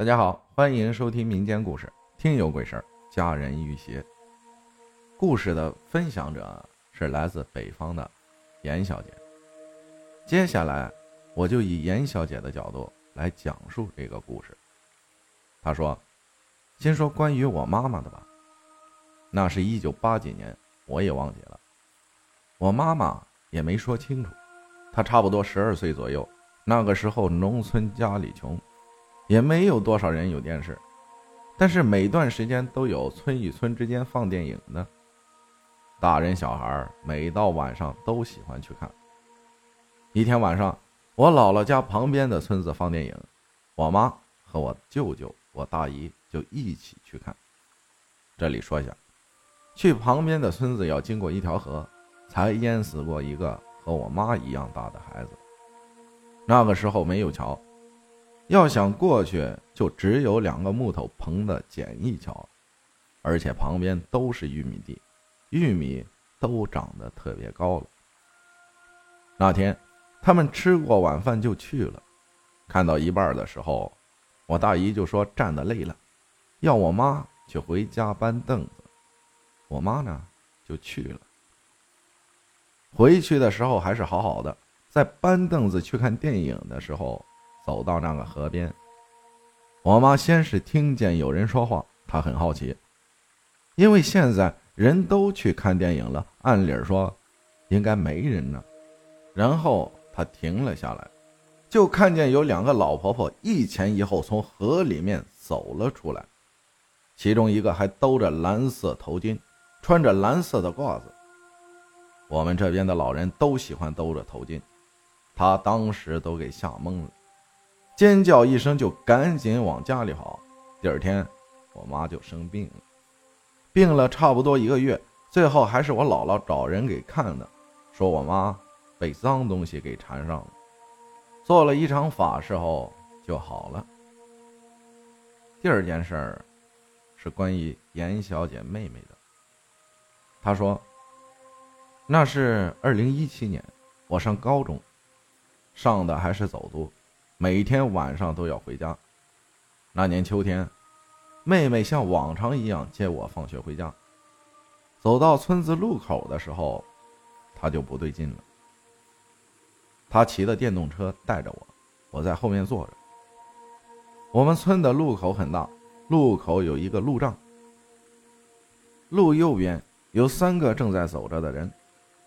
大家好，欢迎收听民间故事《听有鬼事儿》，家人遇邪。故事的分享者是来自北方的严小姐。接下来，我就以严小姐的角度来讲述这个故事。她说：“先说关于我妈妈的吧。那是一九八几年，我也忘记了。我妈妈也没说清楚。她差不多十二岁左右，那个时候农村家里穷。”也没有多少人有电视，但是每段时间都有村与村之间放电影呢。大人小孩每到晚上都喜欢去看。一天晚上，我姥姥家旁边的村子放电影，我妈和我舅舅、我大姨就一起去看。这里说一下，去旁边的村子要经过一条河，才淹死过一个和我妈一样大的孩子。那个时候没有桥。要想过去，就只有两个木头棚的简易桥，而且旁边都是玉米地，玉米都长得特别高了。那天，他们吃过晚饭就去了，看到一半的时候，我大姨就说站得累了，要我妈去回家搬凳子，我妈呢就去了。回去的时候还是好好的，在搬凳子去看电影的时候。走到那个河边，我妈先是听见有人说话，她很好奇，因为现在人都去看电影了，按理说应该没人呢。然后她停了下来，就看见有两个老婆婆一前一后从河里面走了出来，其中一个还兜着蓝色头巾，穿着蓝色的褂子。我们这边的老人都喜欢兜着头巾，她当时都给吓懵了。尖叫一声，就赶紧往家里跑。第二天，我妈就生病了，病了差不多一个月，最后还是我姥姥找人给看的，说我妈被脏东西给缠上了，做了一场法事后就好了。第二件事儿是关于严小姐妹妹的。她说，那是二零一七年，我上高中，上的还是走读。每天晚上都要回家。那年秋天，妹妹像往常一样接我放学回家。走到村子路口的时候，她就不对劲了。她骑的电动车带着我，我在后面坐着。我们村的路口很大，路口有一个路障，路右边有三个正在走着的人，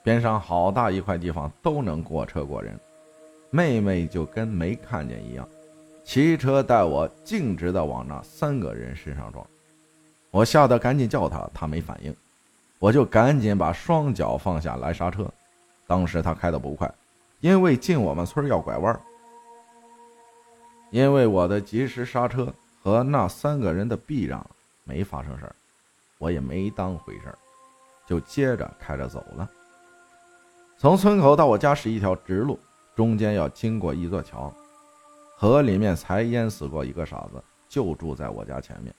边上好大一块地方都能过车过人。妹妹就跟没看见一样，骑车带我径直的往那三个人身上撞，我吓得赶紧叫他，他没反应，我就赶紧把双脚放下来刹车。当时他开的不快，因为进我们村要拐弯。因为我的及时刹车和那三个人的避让，没发生事儿，我也没当回事儿，就接着开着走了。从村口到我家是一条直路。中间要经过一座桥，河里面才淹死过一个傻子，就住在我家前面，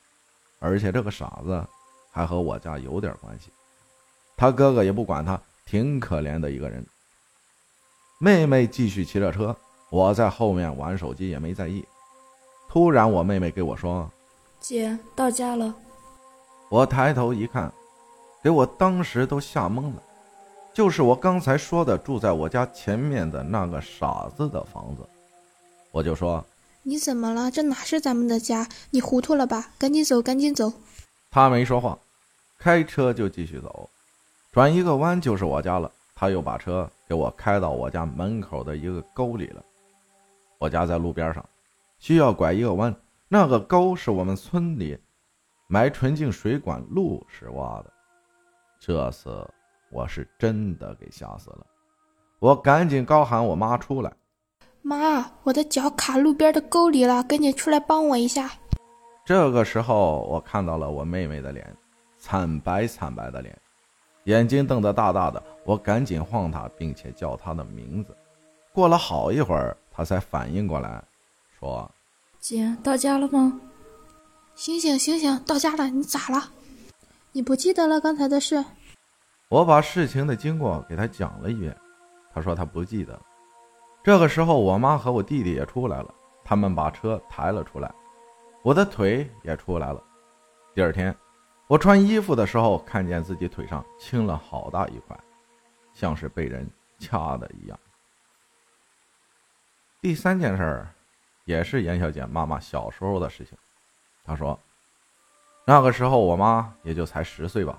而且这个傻子还和我家有点关系。他哥哥也不管他，挺可怜的一个人。妹妹继续骑着车，我在后面玩手机也没在意。突然，我妹妹给我说：“姐，到家了。”我抬头一看，给我当时都吓懵了。就是我刚才说的住在我家前面的那个傻子的房子，我就说：“你怎么了？这哪是咱们的家？你糊涂了吧？赶紧走，赶紧走！”他没说话，开车就继续走，转一个弯就是我家了。他又把车给我开到我家门口的一个沟里了。我家在路边上，需要拐一个弯。那个沟是我们村里埋纯净水管路时挖的。这次。我是真的给吓死了，我赶紧高喊我妈出来。妈，我的脚卡路边的沟里了，赶紧出来帮我一下。这个时候，我看到了我妹妹的脸，惨白惨白的脸，眼睛瞪得大大的。我赶紧晃她，并且叫她的名字。过了好一会儿，她才反应过来，说：“姐，到家了吗？醒醒醒醒，到家了！你咋了？你不记得了刚才的事？”我把事情的经过给他讲了一遍，他说他不记得。这个时候，我妈和我弟弟也出来了，他们把车抬了出来。我的腿也出来了。第二天，我穿衣服的时候，看见自己腿上青了好大一块，像是被人掐的一样。第三件事儿，也是严小姐妈妈小时候的事情。她说，那个时候我妈也就才十岁吧。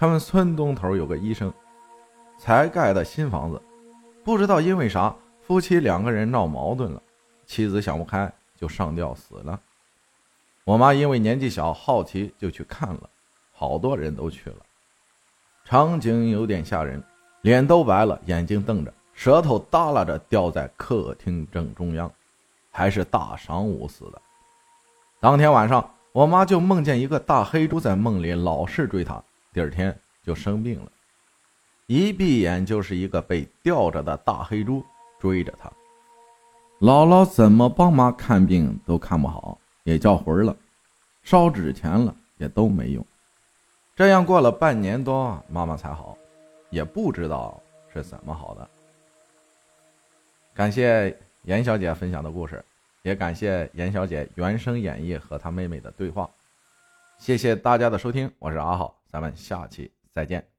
他们村东头有个医生，才盖的新房子，不知道因为啥，夫妻两个人闹矛盾了，妻子想不开就上吊死了。我妈因为年纪小，好奇就去看了，好多人都去了。场景有点吓人，脸都白了，眼睛瞪着，舌头耷拉着，吊在客厅正中央，还是大晌午死的。当天晚上，我妈就梦见一个大黑猪在梦里老是追她，第二天就生病了，一闭眼就是一个被吊着的大黑猪追着他。姥姥怎么帮妈看病都看不好。也叫魂了，烧纸钱了，也都没用。这样过了半年多，妈妈才好，也不知道是怎么好的。感谢严小姐分享的故事，也感谢严小姐原声演绎和她妹妹的对话。谢谢大家的收听，我是阿浩，咱们下期再见。